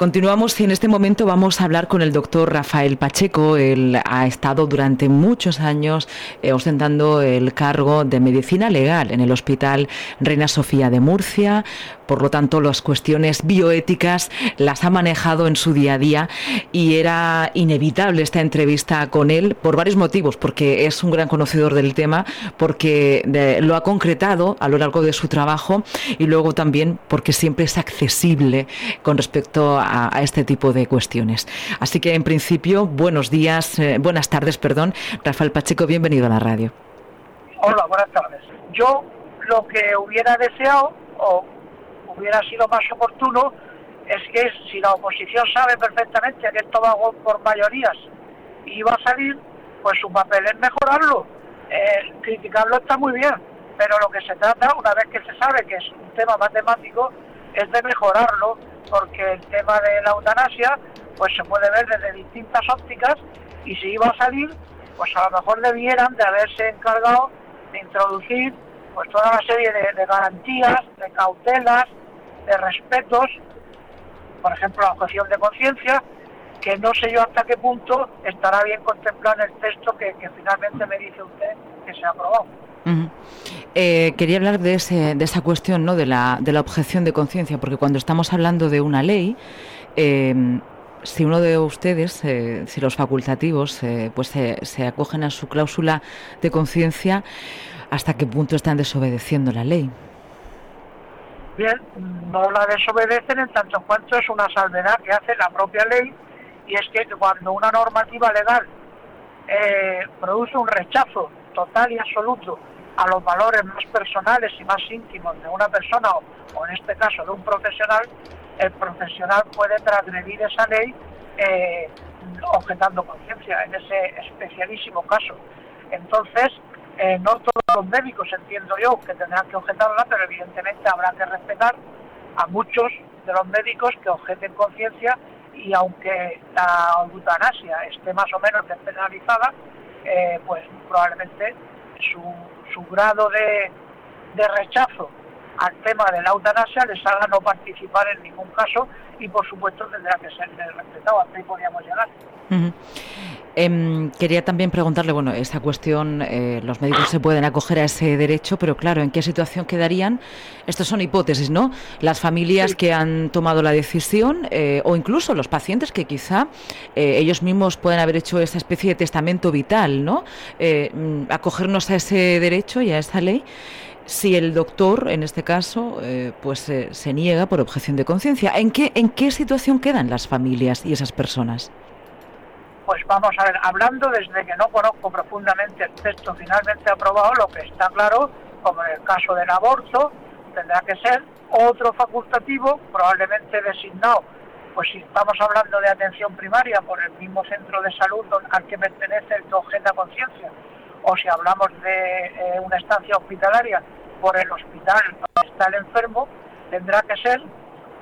Continuamos y en este momento vamos a hablar con el doctor Rafael Pacheco. Él ha estado durante muchos años eh, ostentando el cargo de medicina legal en el Hospital Reina Sofía de Murcia. Por lo tanto, las cuestiones bioéticas las ha manejado en su día a día y era inevitable esta entrevista con él por varios motivos, porque es un gran conocedor del tema, porque lo ha concretado a lo largo de su trabajo y luego también porque siempre es accesible con respecto a este tipo de cuestiones. Así que en principio, buenos días, eh, buenas tardes, perdón. Rafael Pacheco, bienvenido a la radio. Hola, buenas tardes. Yo lo que hubiera deseado hubiera sido más oportuno es que si la oposición sabe perfectamente que esto va por mayorías y va a salir, pues su papel es mejorarlo. Criticarlo está muy bien, pero lo que se trata, una vez que se sabe que es un tema matemático, es de mejorarlo porque el tema de la eutanasia pues se puede ver desde distintas ópticas y si iba a salir, pues a lo mejor debieran de haberse encargado de introducir pues toda una serie de, garantías, de cautelas, de respetos, por ejemplo la objeción de conciencia, que no sé yo hasta qué punto estará bien contemplado en el texto que, finalmente me dice usted que se ha aprobado. Eh, quería hablar de, esa cuestión, ¿no? de, la, de la objeción de conciencia, porque cuando estamos hablando de una ley, eh, si uno de ustedes, eh, si los facultativos, pues se acogen a su cláusula de conciencia, ¿hasta qué punto están desobedeciendo la ley? Bien, no la desobedecen en tanto cuanto es una salvedad que hace la propia ley, y es que cuando una normativa legal produce un rechazo total y absoluto a los valores más personales y más íntimos de una persona o, en este caso de un profesional, el profesional puede transgredir esa ley eh, objetando conciencia, en ese especialísimo caso. Entonces, eh, no todos los médicos, entiendo yo, que tendrán que objetarla, pero evidentemente habrá que respetar a muchos de los médicos que objeten conciencia y aunque la eutanasia esté más o menos despenalizada, eh, pues probablemente su su grado de, de rechazo al tema de la eutanasia les haga no participar en ningún caso y por supuesto tendrá que ser respetado, hasta ahí podríamos llegar. Em, quería también preguntarle, bueno, esta cuestión, eh, los médicos se pueden acoger a ese derecho, pero claro, ¿en qué situación quedarían? Estas son hipótesis, ¿no? Las familias que han tomado la decisión eh, o incluso los pacientes que quizá eh, ellos mismos pueden haber hecho esa especie de testamento vital, ¿no? Mm, acogernos a ese derecho y a esa ley si el doctor, en este caso, pues se niega por objeción de conciencia. ¿En qué, ¿En qué situación quedan las familias y esas personas? Pues vamos a ver, hablando desde que no conozco profundamente el texto finalmente aprobado, lo que está claro, como en el caso del aborto, tendrá que ser otro facultativo, probablemente designado, pues si estamos hablando de atención primaria por el mismo centro de salud al que pertenece el objeta conciencia, o si hablamos de eh, una estancia hospitalaria por el hospital donde está el enfermo, tendrá que ser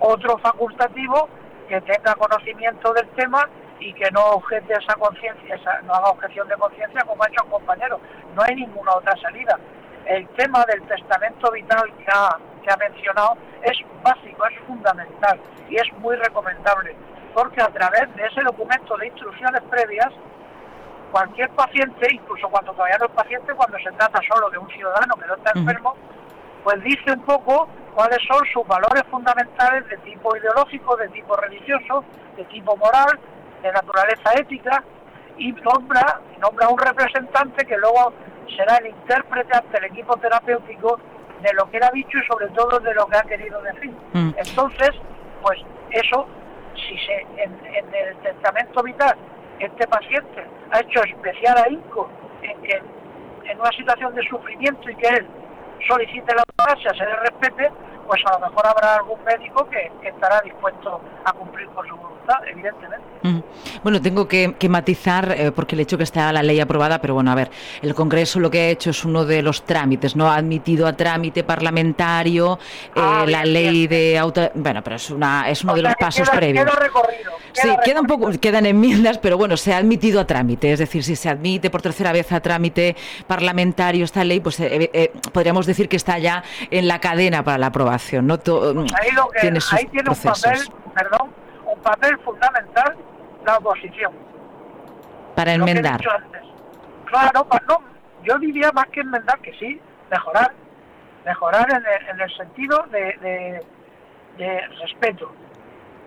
otro facultativo que tenga conocimiento del tema y que no objete esa conciencia, no haga objeción de conciencia como ha hecho un compañero. No hay ninguna otra salida. El tema del testamento vital que ha, que ha mencionado es básico, es fundamental y es muy recomendable, porque a través de ese documento de instrucciones previas, cualquier paciente, incluso cuando todavía no es paciente, cuando se trata solo de un ciudadano que no está enfermo, pues dice un poco cuáles son sus valores fundamentales de tipo ideológico, de tipo religioso, de tipo moral, de naturaleza ética y nombra, nombra un representante que luego será el intérprete ante el equipo terapéutico de lo que él ha dicho y sobre todo de lo que ha querido decir. Mm. Entonces, pues eso, si se en, el testamento vital este paciente ha hecho especial ahínco en que en una situación de sufrimiento y que él solicite la eutanasia, se le respete, pues a lo mejor habrá algún médico que, estará dispuesto a cumplir con su voluntad, evidentemente. Bueno, tengo que, matizar, eh, porque el hecho que está la ley aprobada, pero bueno, a ver, el Congreso lo que ha hecho es uno de los trámites, ¿no? Ha admitido a trámite parlamentario eh, ah, la ley de auto... Bueno, pero es, una, es uno de los pasos previos. Queda recorrido. sí, queda un poco, quedan enmiendas, pero bueno, se ha admitido a trámite, es decir, si se admite por tercera vez a trámite parlamentario esta ley, pues eh, podríamos decir que está ya en la cadena para la aprobación, ¿no? Ahí, lo que, tiene, ahí tiene un papel, perdón, un papel fundamental la oposición. Para enmendar. Claro, no, yo diría más que enmendar que sí, mejorar. Mejorar en el, sentido de, de, respeto,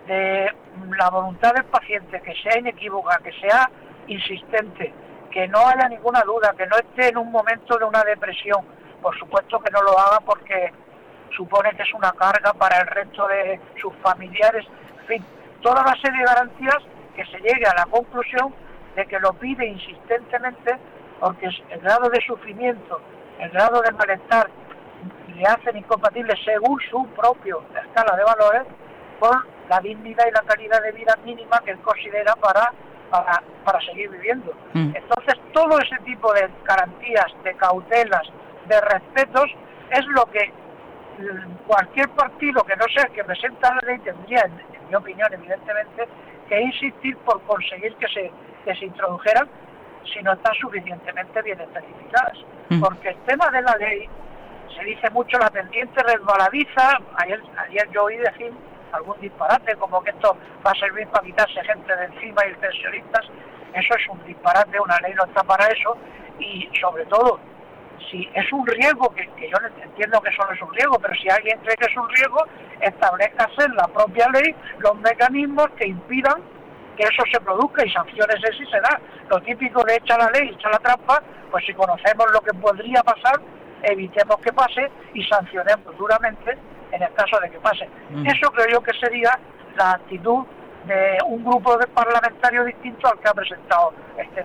de la voluntad del paciente, que sea inequívoca, que sea insistente, que no haya ninguna duda, que no esté en un momento de una depresión. Por supuesto que no lo haga porque supone que es una carga para el resto de sus familiares. En fin, toda una serie de garantías que se llegue a la conclusión de que lo pide insistentemente porque el grado de sufrimiento, el grado de malestar le hacen incompatible según su propio escala de valores con la dignidad y la calidad de vida mínima que él considera para, para, seguir viviendo. Mm. Entonces, todo ese tipo de garantías, de cautelas, de respetos, es lo que cualquier partido que no sea el que presenta la ley tendría, en, mi opinión, evidentemente, que insistir por conseguir que se, que se introdujeran si no están suficientemente bien especificadas. Mm. Porque el tema de la ley se dice mucho la pendiente resbaladiza. Ayer, ayer yo oí decir algún disparate como que esto va a servir para quitarse gente de encima y pensionistas. Eso es un disparate, una ley no está para eso. Y sobre todo, si es un riesgo, que, yo entiendo que eso no es un riesgo, pero si alguien cree que es un riesgo, establezcase en la propia ley los mecanismos que impidan que eso se produzca y sanciones si se da. Lo típico de echar la ley, echar la trampa, pues si conocemos lo que podría pasar, evitemos que pase y sancionemos duramente en el caso de que pase. Mm. Eso creo yo que sería la actitud de un grupo de parlamentarios distinto al que ha presentado este.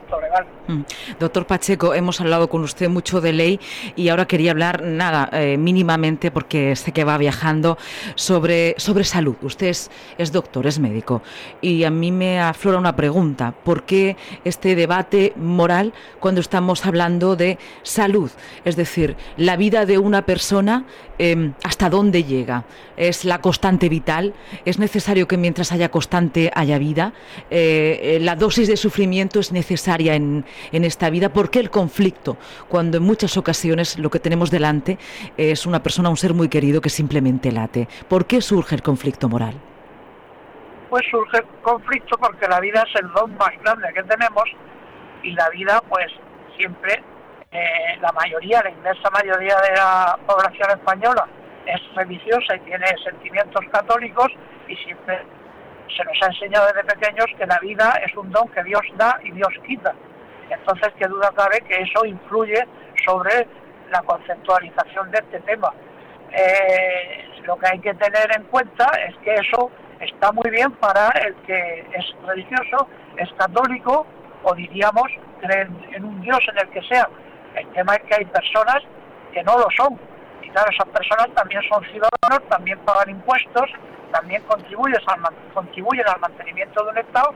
Mm. Doctor Pacheco, hemos hablado con usted mucho de ley y ahora quería hablar, nada, eh, mínimamente, porque sé que va viajando, sobre, sobre salud. Usted es, es, doctor, es médico, y a mí me aflora una pregunta. ¿Por qué este debate moral cuando estamos hablando de salud? Es decir, la vida de una persona, em, ¿hasta dónde llega? ¿Es la constante vital? ¿Es necesario que mientras haya constante haya vida? Eh, eh, ¿La dosis de sufrimiento es necesaria en, en esta vida? ¿Por qué el conflicto? Cuando en muchas ocasiones lo que tenemos delante es una persona, un ser muy querido que simplemente late. ¿Por qué surge el conflicto moral? Pues surge el conflicto porque la vida es el don más grande que tenemos y la vida pues siempre, eh, la mayoría, la inmensa mayoría de la población española es religiosa y tiene sentimientos católicos y siempre se nos ha enseñado desde pequeños que la vida es un don que Dios da y Dios quita. Entonces, qué duda cabe que eso influye sobre la conceptualización de este tema. Eh, lo que hay que tener en cuenta es que eso está muy bien para el que es religioso, es católico o diríamos creen en un Dios en el que sea. El tema es que hay personas que no lo son. Y claro, esas personas también son ciudadanos, también pagan impuestos, también contribuyen al, contribuyen al mantenimiento de un Estado,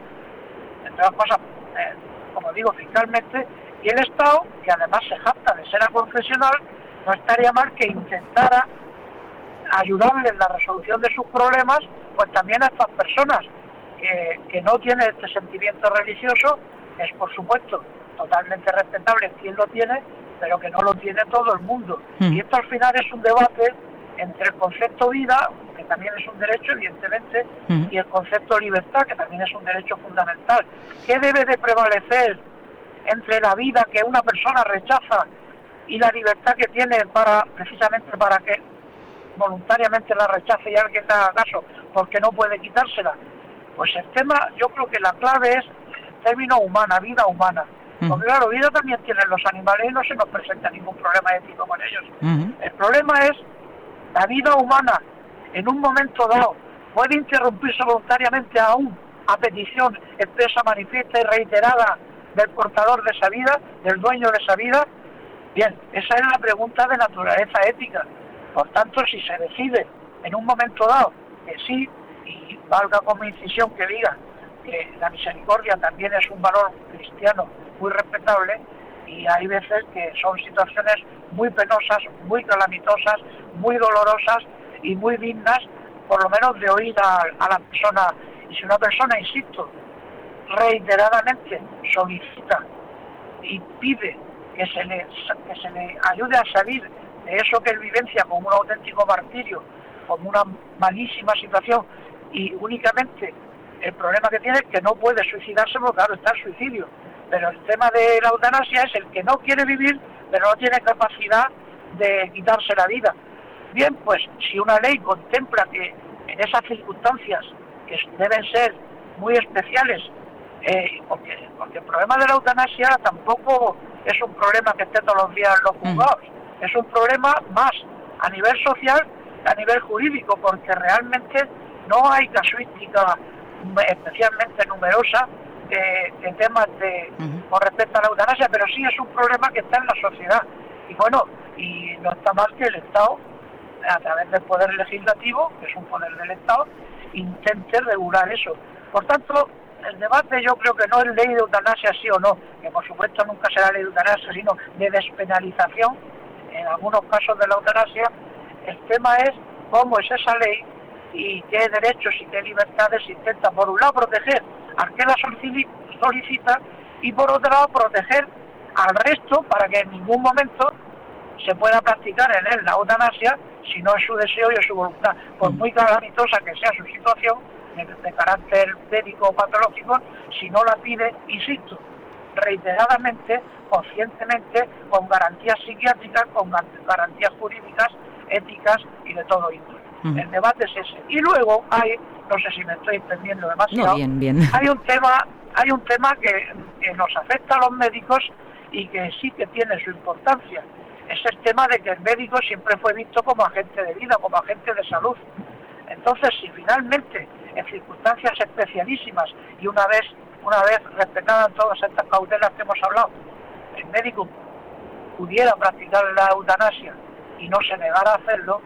entre otras cosas, eh, como digo, fiscalmente, y el Estado, que además se jacta de ser confesional, no estaría mal que intentara ayudarle en la resolución de sus problemas, pues también a estas personas que, que no tienen este sentimiento religioso, es por supuesto totalmente respetable quien lo tiene, pero que no lo tiene todo el mundo. Mm. Y esto al final es un debate entre el concepto vida, que también es un derecho, evidentemente, y el concepto libertad, que también es un derecho fundamental. ¿Qué debe de prevalecer entre la vida que una persona rechaza y la libertad que tiene para precisamente para que voluntariamente la rechace y alguien le haga caso porque no puede quitársela? Pues el tema, yo creo que la clave es el término humana, vida humana. Porque claro, vida también tienen los animales y no se nos presenta ningún problema ético con ellos. El problema es la vida humana en un momento dado puede interrumpirse voluntariamente aún a petición expresa, manifiesta y reiterada del portador de esa vida, del dueño de esa vida? Bien, esa es la pregunta de naturaleza ética. Por tanto, si se decide en un momento dado que sí, y valga como incisión que diga que la misericordia también es un valor cristiano muy respetable, y hay veces que son situaciones muy penosas, muy calamitosas, muy dolorosas y muy dignas, por lo menos de oír a, la persona. Y si una persona, insisto, reiteradamente solicita y pide que se le, que se le ayude a salir de eso que él vivencia como un auténtico martirio, como una malísima situación, y únicamente el problema que tiene es que no puede suicidarse porque claro está el suicidio. Pero el tema de la eutanasia es el que no quiere vivir, pero no tiene capacidad de quitarse la vida. Bien, pues si una ley contempla que en esas circunstancias, que deben ser muy especiales, eh, porque, porque el problema de la eutanasia tampoco es un problema que esté todos los días en los mm. juzgados, es un problema más a nivel social a nivel jurídico, porque realmente no hay casuística especialmente numerosa de, temas de con respecto a la eutanasia, pero sí es un problema que está en la sociedad. Y bueno, y no está más que el Estado, a través del Poder Legislativo, que es un poder del Estado, intente regular eso. Por tanto, el debate yo creo que no es ley de eutanasia sí o no, que por supuesto nunca será ley de eutanasia, sino de despenalización, en algunos casos de la eutanasia. El tema es cómo es esa ley y qué derechos y qué libertades intenta, por un lado, proteger al que la solicita y por otro lado, proteger al resto para que en ningún momento se pueda practicar en él la eutanasia si no es su deseo y es su voluntad, por muy calamitosa que sea su situación de, carácter médico o patológico, si no la pide, insisto, reiteradamente, conscientemente, con garantías psiquiátricas, con garantías jurídicas, éticas y de todo índole. El debate es ese. Y luego hay, no sé si me estoy entendiendo demasiado, bien, bien. hay un tema, hay un tema que, nos afecta a los médicos y que sí que tiene su importancia. Es el tema de que el médico siempre fue visto como agente de vida, como agente de salud. Entonces, si finalmente, en circunstancias especialísimas y una vez, una vez respetadas todas estas cautelas que hemos hablado, el médico pudiera practicar la eutanasia y no se negara a hacerlo,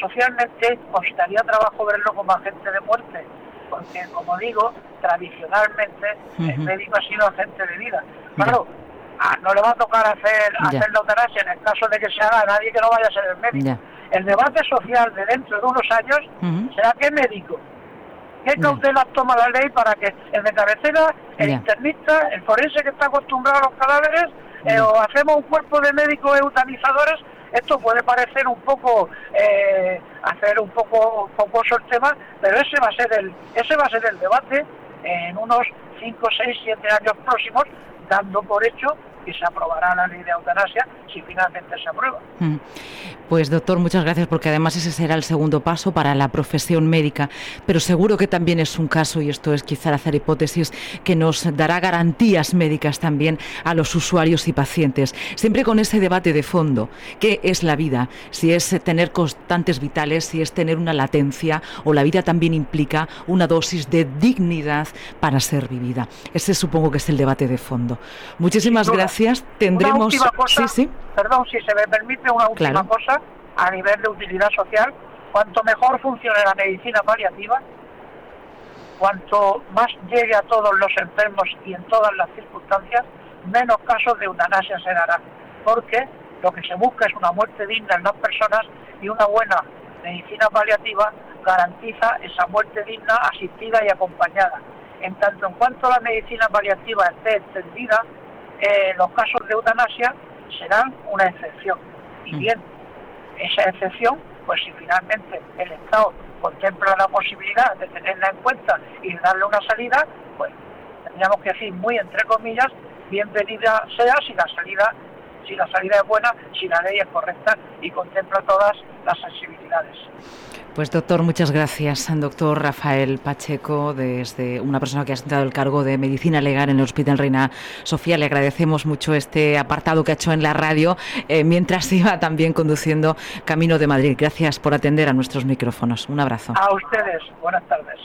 socialmente costaría trabajo verlo como agente de muerte, porque como digo, tradicionalmente el médico ha sido agente de vida. Claro, no le va a tocar hacer, hacer la eutanasia en el caso de que se haga a nadie que no vaya a ser el médico. El debate social de dentro de unos años será qué médico, qué cautelas toma la ley para que el de cabecera, el internista, el forense que está acostumbrado a los cadáveres, eh, o hacemos un cuerpo de médicos eutanizadores esto puede parecer un poco eh, hacer un poco focoso el tema, pero ese va a ser el ese va a ser el debate en unos 5, 6, 7 años próximos, dando por hecho que se aprobará la ley de eutanasia si finalmente se aprueba. Mm. Pues doctor, muchas gracias porque además ese será el segundo paso para la profesión médica, pero seguro que también es un caso, y esto es quizá hacer hipótesis, que nos dará garantías médicas también a los usuarios y pacientes, siempre con ese debate de fondo, ¿qué es la vida? Si es tener constantes vitales, si es tener una latencia o la vida también implica una dosis de dignidad para ser vivida. Ese supongo que es el debate de fondo. Muchísimas gracias. Tendremos... sí, sí. Perdón, si se me permite una última cosa a nivel de utilidad social, cuanto mejor funcione la medicina paliativa, cuanto más llegue a todos los enfermos y en todas las circunstancias, menos casos de eutanasia se darán, porque lo que se busca es una muerte digna en las personas y una buena medicina paliativa garantiza esa muerte digna, asistida y acompañada. En tanto en cuanto la medicina paliativa esté extendida, eh, los casos de eutanasia serán una excepción. Y mm. bien, esa excepción, pues si finalmente el Estado contempla la posibilidad de tenerla en cuenta y darle una salida, pues tendríamos que decir muy entre comillas, bienvenida sea si la salida si la salida es buena, si la ley es correcta y contempla todas las sensibilidades. Pues doctor, muchas gracias. Doctor Rafael Pacheco, desde una persona que ha sentado el cargo de medicina legal en el Hospital Reina Sofía, le agradecemos mucho este apartado que ha hecho en la radio eh, mientras iba también conduciendo Camino de Madrid. Gracias por atender a nuestros micrófonos. Un abrazo. A ustedes. Buenas tardes.